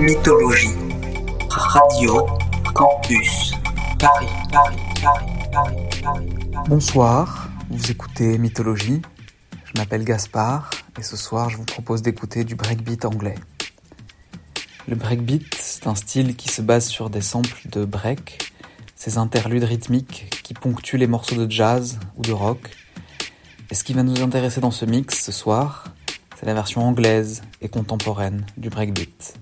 Mythologie. Radio Campus. Paris. Bonsoir, vous écoutez Mythologie. Je m'appelle Gaspard et ce soir je vous propose d'écouter du breakbeat anglais. Le breakbeat, c'est un style qui se base sur des samples de break, ces interludes rythmiques qui ponctuent les morceaux de jazz ou de rock. Et ce qui va nous intéresser dans ce mix ce soir, c'est la version anglaise et contemporaine du breakbeat.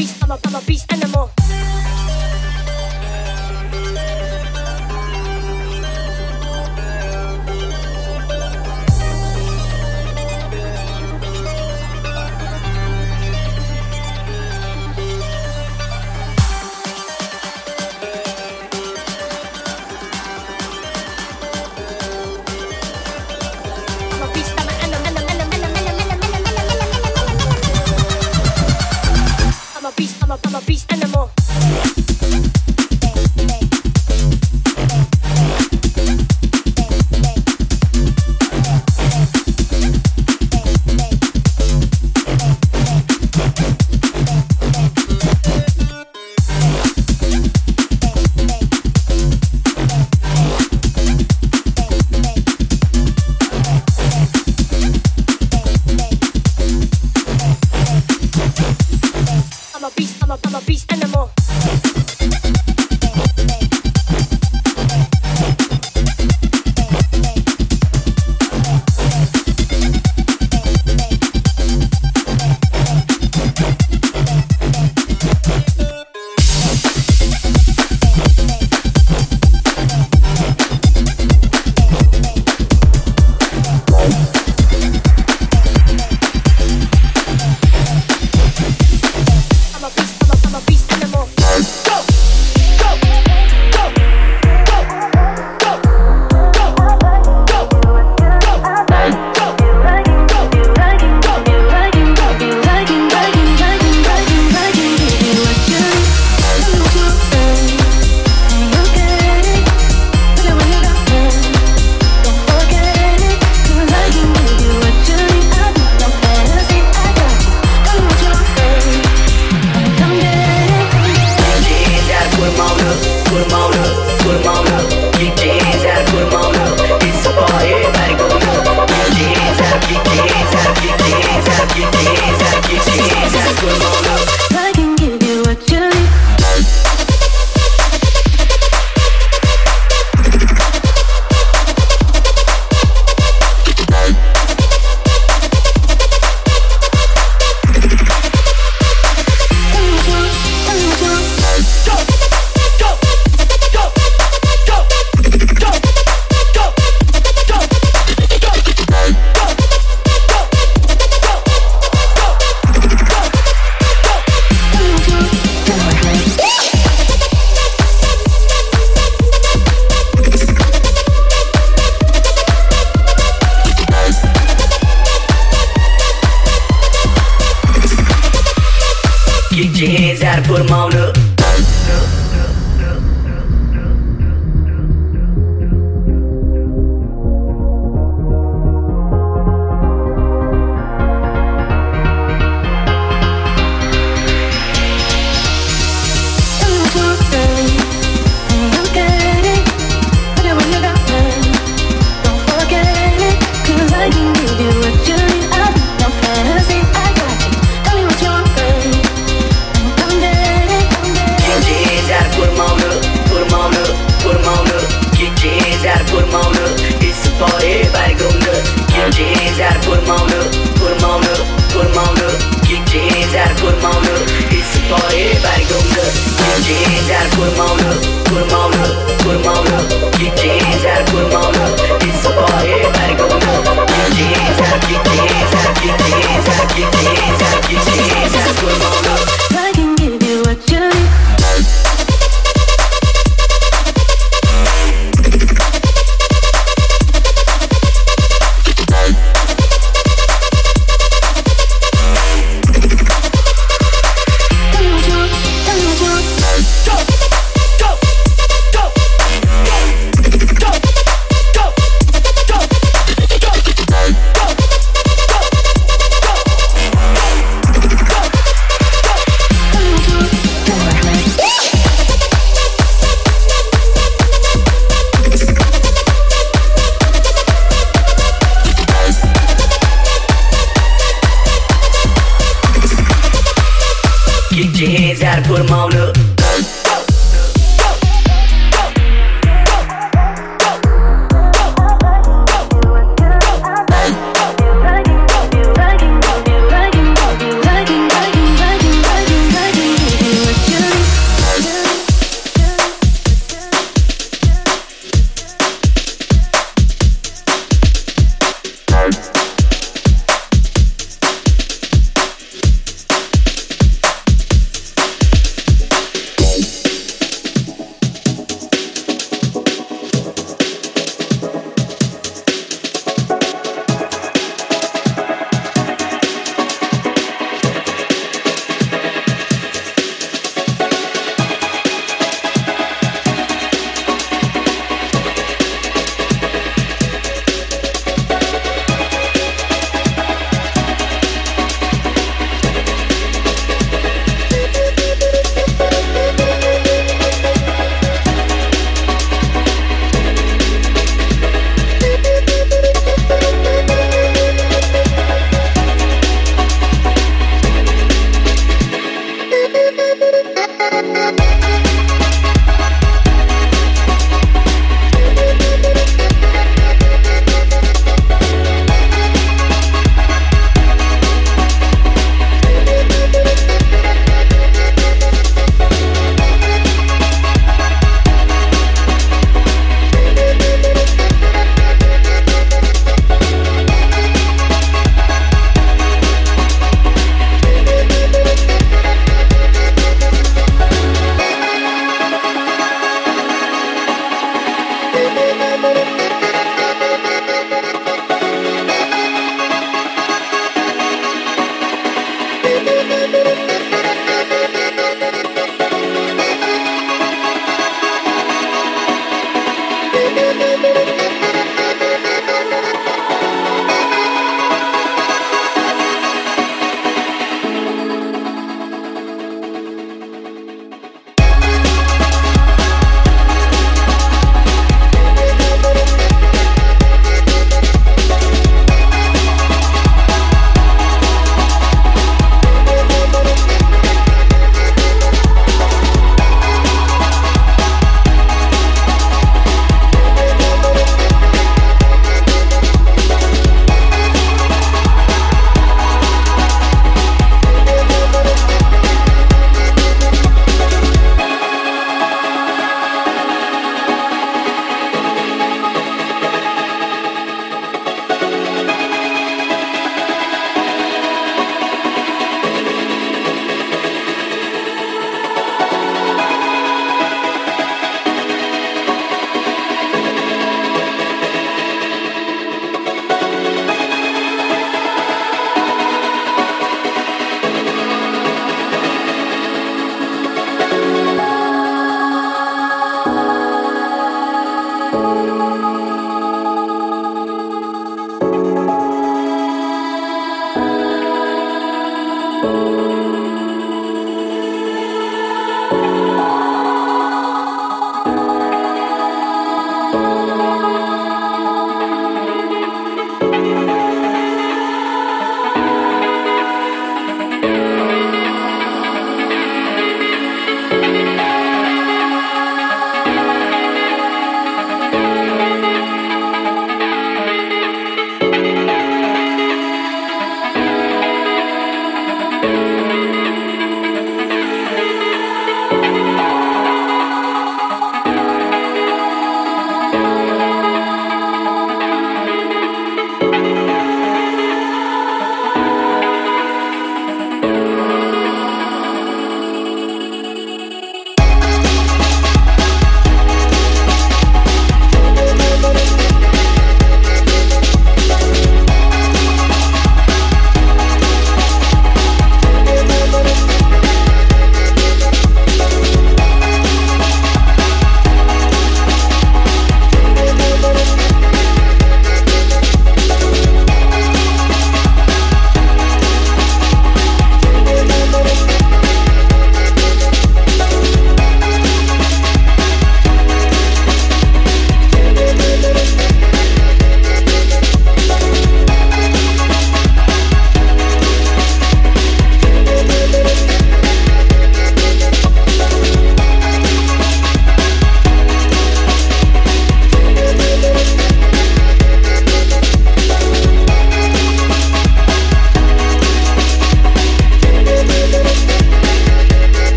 beast, I'm a, I'm a beast animal.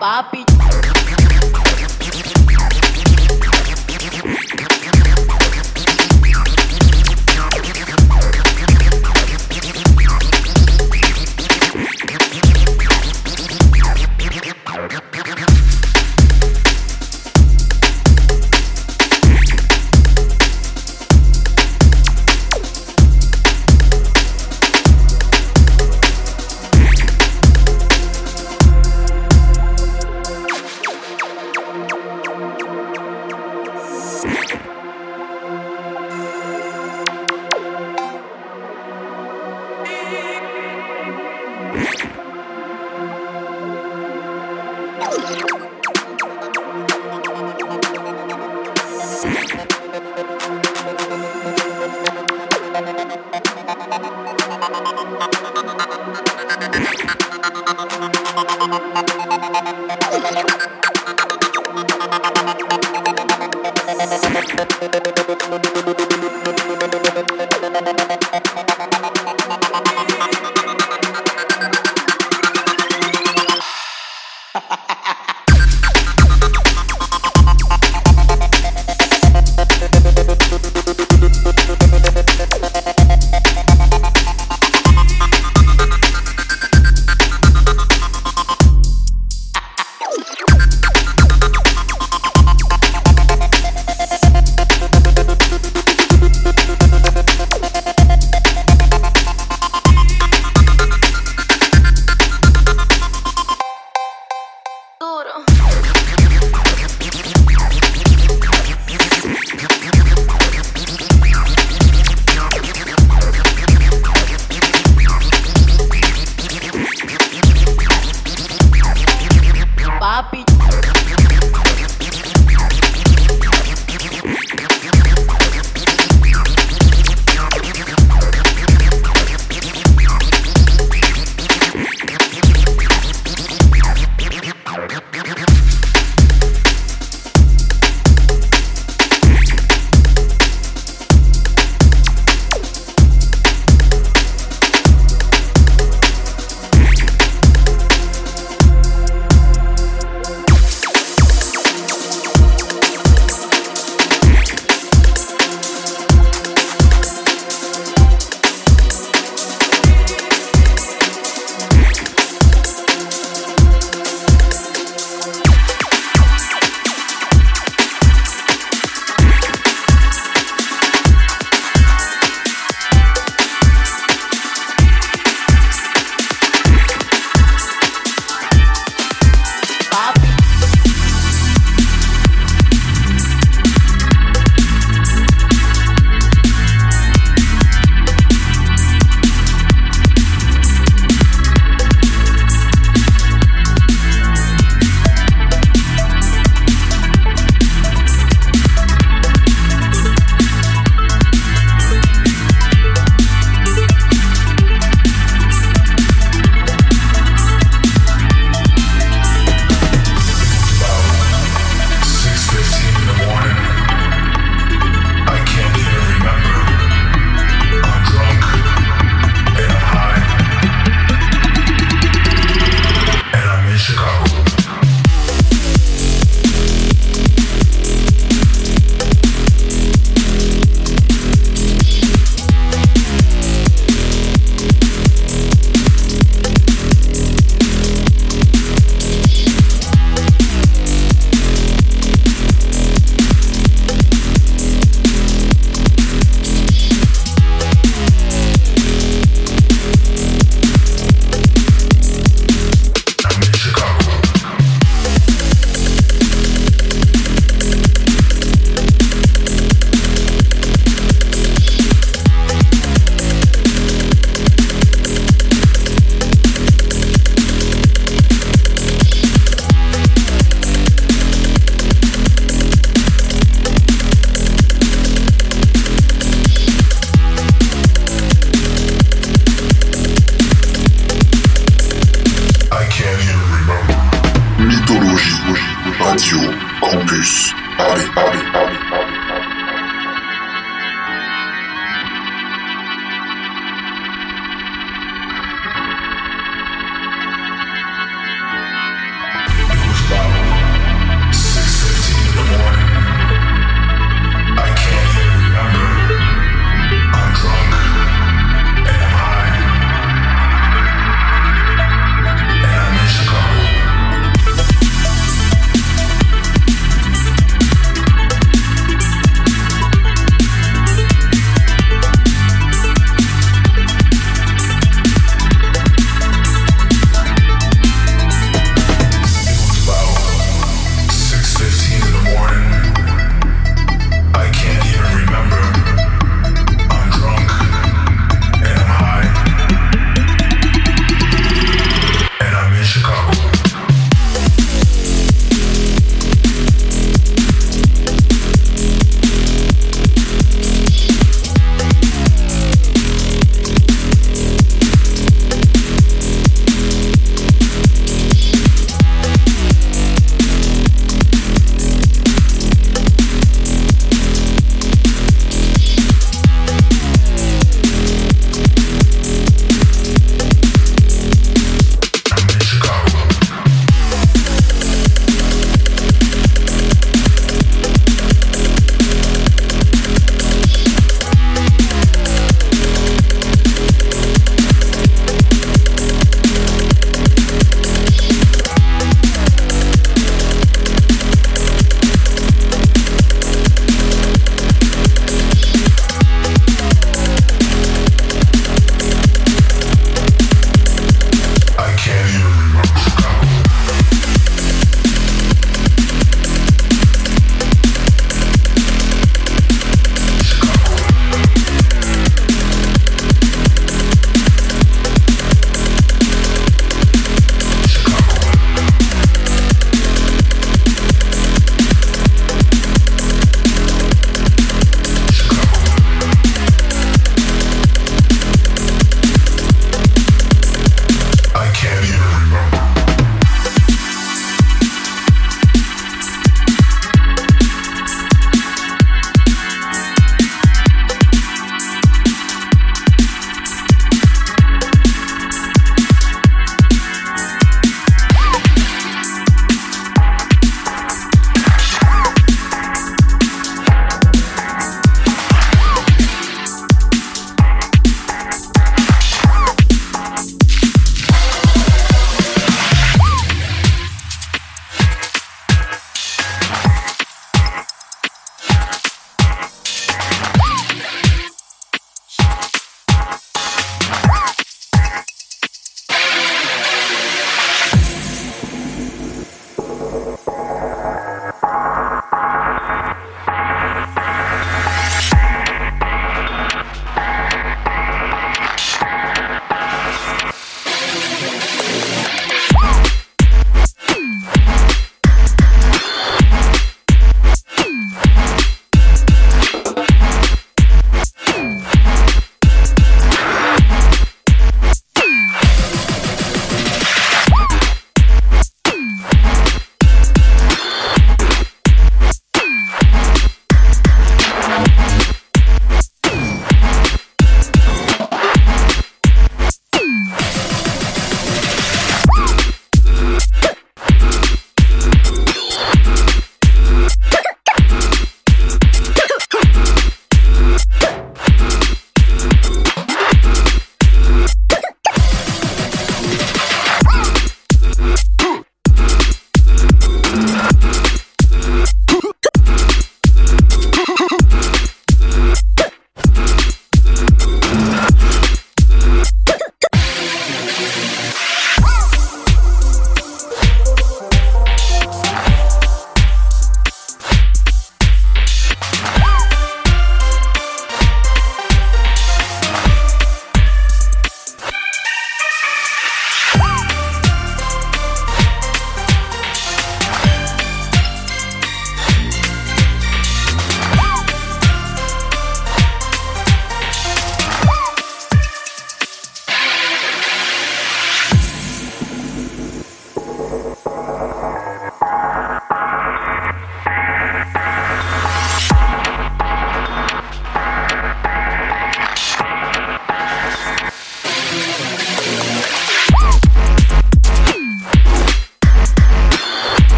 papi